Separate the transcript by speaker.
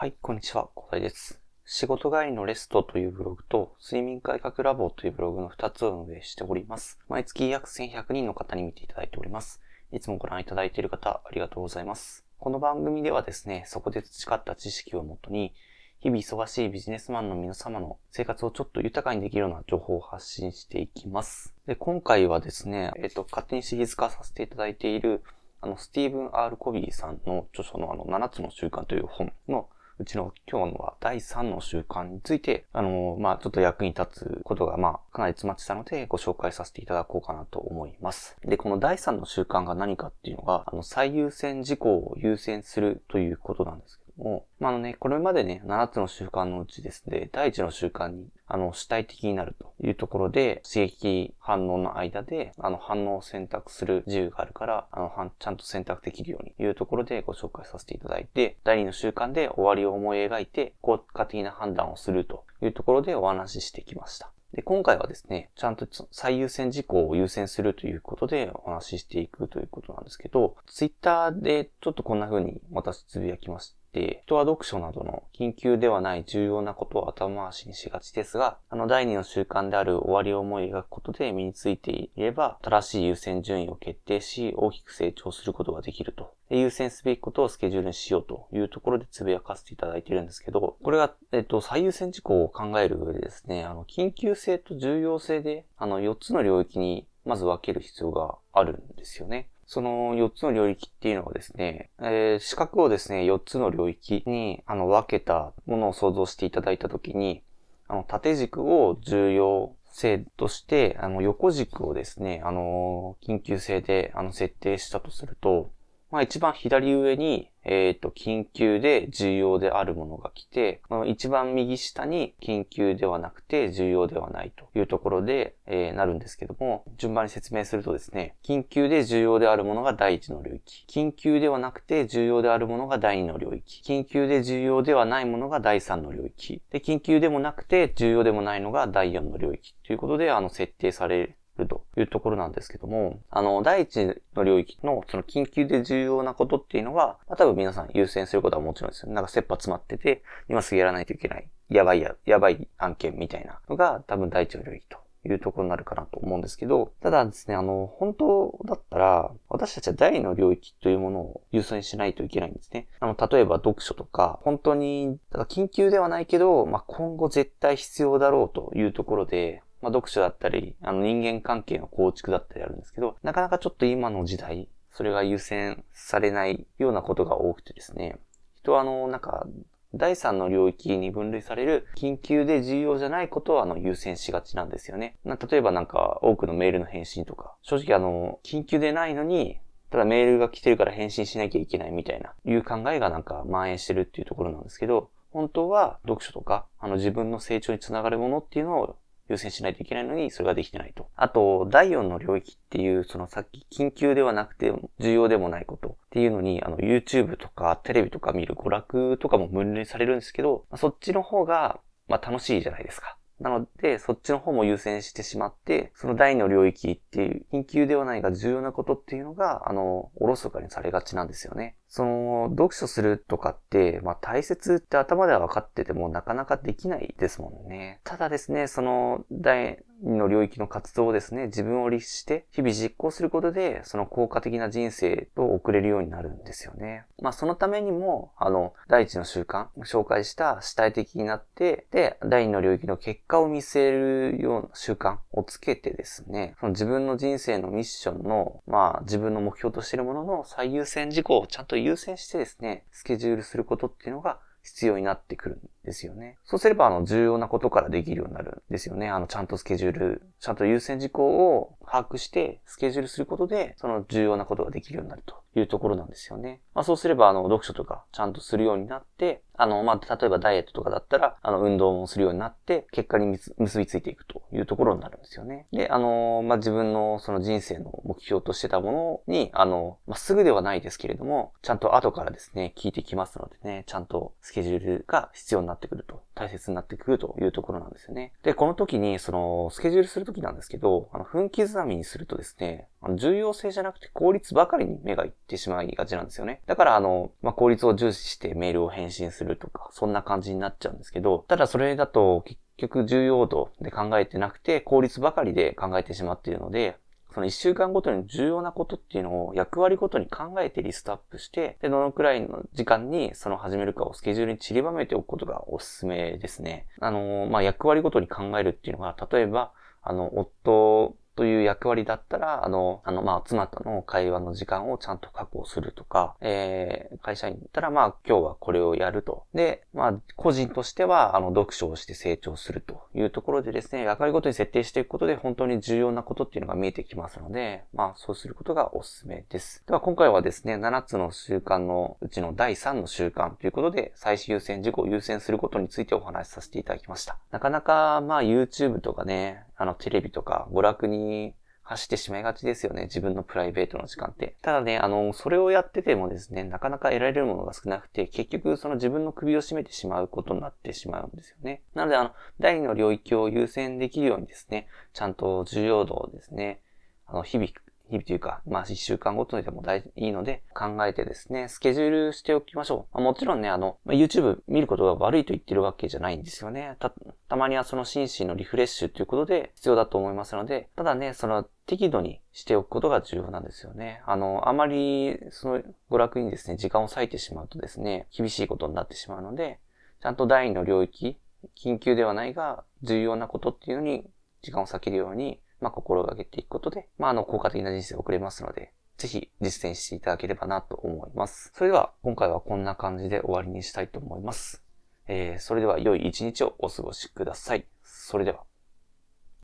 Speaker 1: はい、こんにちは、小田です。仕事帰りのレストというブログと、睡眠改革ラボというブログの2つを運営しております。毎月約1100人の方に見ていただいております。いつもご覧いただいている方、ありがとうございます。この番組ではですね、そこで培った知識をもとに、日々忙しいビジネスマンの皆様の生活をちょっと豊かにできるような情報を発信していきます。で、今回はですね、えっ、と、勝手にシリーズ化させていただいている、あの、スティーブン・アール・コビーさんの著書のあの、7つの習慣という本のうちの今日のは第3の習慣について、あの、まあ、ちょっと役に立つことが、まあ、かなり詰まってたので、ご紹介させていただこうかなと思います。で、この第3の習慣が何かっていうのが、あの、最優先事項を優先するということなんですけども、まあ、あのね、これまでね、7つの習慣のうちですね、第1の習慣にあの、主体的になるというところで、刺激反応の間で、あの、反応を選択する自由があるから、あの、ちゃんと選択できるようにというところでご紹介させていただいて、第2の習慣で終わりを思い描いて、効果的な判断をするというところでお話ししてきました。で、今回はですね、ちゃんと最優先事項を優先するということでお話ししていくということなんですけど、ツイッターでちょっとこんな風に私つぶやきまし、人は読書などの緊急ではない重要なことを後回しにしがちですが、あの第二の習慣である終わりを思い描くことで身についていれば、正しい優先順位を決定し、大きく成長することができると。優先すべきことをスケジュールにしようというところでつぶやかせていただいているんですけど、これが、えっと、最優先事項を考える上でですね、あの、緊急性と重要性で、あの、4つの領域にまず分ける必要があるんですよね。その4つの領域っていうのはですね、えー、四角をですね、4つの領域にあの分けたものを想像していただいたときに、あの縦軸を重要性として、あの横軸をですね、あの緊急性であの設定したとすると、まあ一番左上に、えっ、ー、と、緊急で重要であるものが来て、一番右下に緊急ではなくて重要ではないというところで、えー、なるんですけども、順番に説明するとですね、緊急で重要であるものが第一の領域、緊急ではなくて重要であるものが第二の領域、緊急で重要ではないものが第三の領域、で、緊急でもなくて重要でもないのが第四の領域ということで、あの、設定されるいうところなんですけども、あの、第一の領域のその緊急で重要なことっていうのは、まあ、多分皆さん優先することはもちろんですよ。なんか切羽詰まってて、今すぐやらないといけない、やばいや、やばい案件みたいなのが多分第一の領域というところになるかなと思うんですけど、ただですね、あの、本当だったら、私たちは第の領域というものを優先しないといけないんですね。あの、例えば読書とか、本当に、緊急ではないけど、まあ、今後絶対必要だろうというところで、まあ、読書だったり、あの人間関係の構築だったりあるんですけど、なかなかちょっと今の時代、それが優先されないようなことが多くてですね、人はあの、なんか、第三の領域に分類される緊急で重要じゃないことをあの優先しがちなんですよね。例えばなんか多くのメールの返信とか、正直あの、緊急でないのに、ただメールが来てるから返信しなきゃいけないみたいな、いう考えがなんか蔓延してるっていうところなんですけど、本当は読書とか、あの自分の成長につながるものっていうのを優先しないといけないのに、それができてないと。あと、第4の領域っていう、そのさっき緊急ではなくて重要でもないことっていうのに、あの、YouTube とかテレビとか見る娯楽とかも分類されるんですけど、そっちの方が、まあ楽しいじゃないですか。なので、そっちの方も優先してしまって、その第の領域っていう、緊急ではないが重要なことっていうのが、あの、おろそかにされがちなんですよね。その、読書するとかって、まあ大切って頭では分かっててもなかなかできないですもんね。ただですね、その、第の領域の活動をですね、自分を律して、日々実行することで、その効果的な人生を送れるようになるんですよね。まあ、そのためにも、あの、第一の習慣、紹介した主体的になって、で、第二の領域の結果を見据えるような習慣をつけてですね、その自分の人生のミッションの、まあ、自分の目標としているものの最優先事項をちゃんと優先してですね、スケジュールすることっていうのが必要になってくるんですよね。そうすれば、あの、重要なことからできるようになるんですよね。あの、ちゃんとスケジュール、ちゃんと優先事項を把握して、スケジュールすることで、その重要なことができるようになるというところなんですよね。まあ、そうすれば、あの、読書とかちゃんとするようになって、あの、まあ、例えばダイエットとかだったら、あの、運動もするようになって、結果に結びついていくというところになるんですよね。で、あの、まあ、自分のその人生の目標としてたものに、あの、まあ、すぐではないですけれども、ちゃんと後からですね、聞いてきますのでね、ちゃんとスケジュールが必要になってってくると。大切になってくるというところなんですよね。で、この時に、その、スケジュールする時なんですけど、あの、分刻みにするとですね、あの重要性じゃなくて効率ばかりに目がいってしまいがちなんですよね。だから、あの、まあ、効率を重視してメールを返信するとか、そんな感じになっちゃうんですけど、ただそれだと結局重要度で考えてなくて、効率ばかりで考えてしまっているので、その1週間ごとに重要なことっていうのを役割ごとに考えてリストアップして、で、どのくらいの時間にその始めるかをスケジュールに散りばめておくことがおすすめですね。あの、まあ、役割ごとに考えるっていうのが、例えば、あの、夫という役割だったら、あの、あの、まあ、妻との会話の時間をちゃんと確保するとか、えー、会社員だったら、まあ、今日はこれをやると。で、まあ、個人としては、あの、読書をして成長するというところでですね、役割ごとに設定していくことで、本当に重要なことっていうのが見えてきますので、まあ、そうすることがおすすめです。では、今回はですね、7つの習慣のうちの第3の習慣ということで、最終優先事項を優先することについてお話しさせていただきました。なかなか、まあ、YouTube とかね、あの、テレビとか、娯楽に走ってしまいがちですよね。自分のプライベートの時間って。ただね、あの、それをやっててもですね、なかなか得られるものが少なくて、結局その自分の首を絞めてしまうことになってしまうんですよね。なので、あの、第二の領域を優先できるようにですね、ちゃんと重要度をですね、あの、日々日々というか、まあ一週間ごとにでも大いいので考えてですね、スケジュールしておきましょう。まあ、もちろんね、あの、まあ、YouTube 見ることが悪いと言ってるわけじゃないんですよね。た、たまにはその心身のリフレッシュということで必要だと思いますので、ただね、その適度にしておくことが重要なんですよね。あの、あまりその娯楽にですね、時間を割いてしまうとですね、厳しいことになってしまうので、ちゃんと第二の領域、緊急ではないが重要なことっていうのに時間を割けるようにまあ、心がけていくことで、まあ、あの、効果的な人生を送れますので、ぜひ実践していただければなと思います。それでは、今回はこんな感じで終わりにしたいと思います。えー、それでは良い一日をお過ごしください。それでは。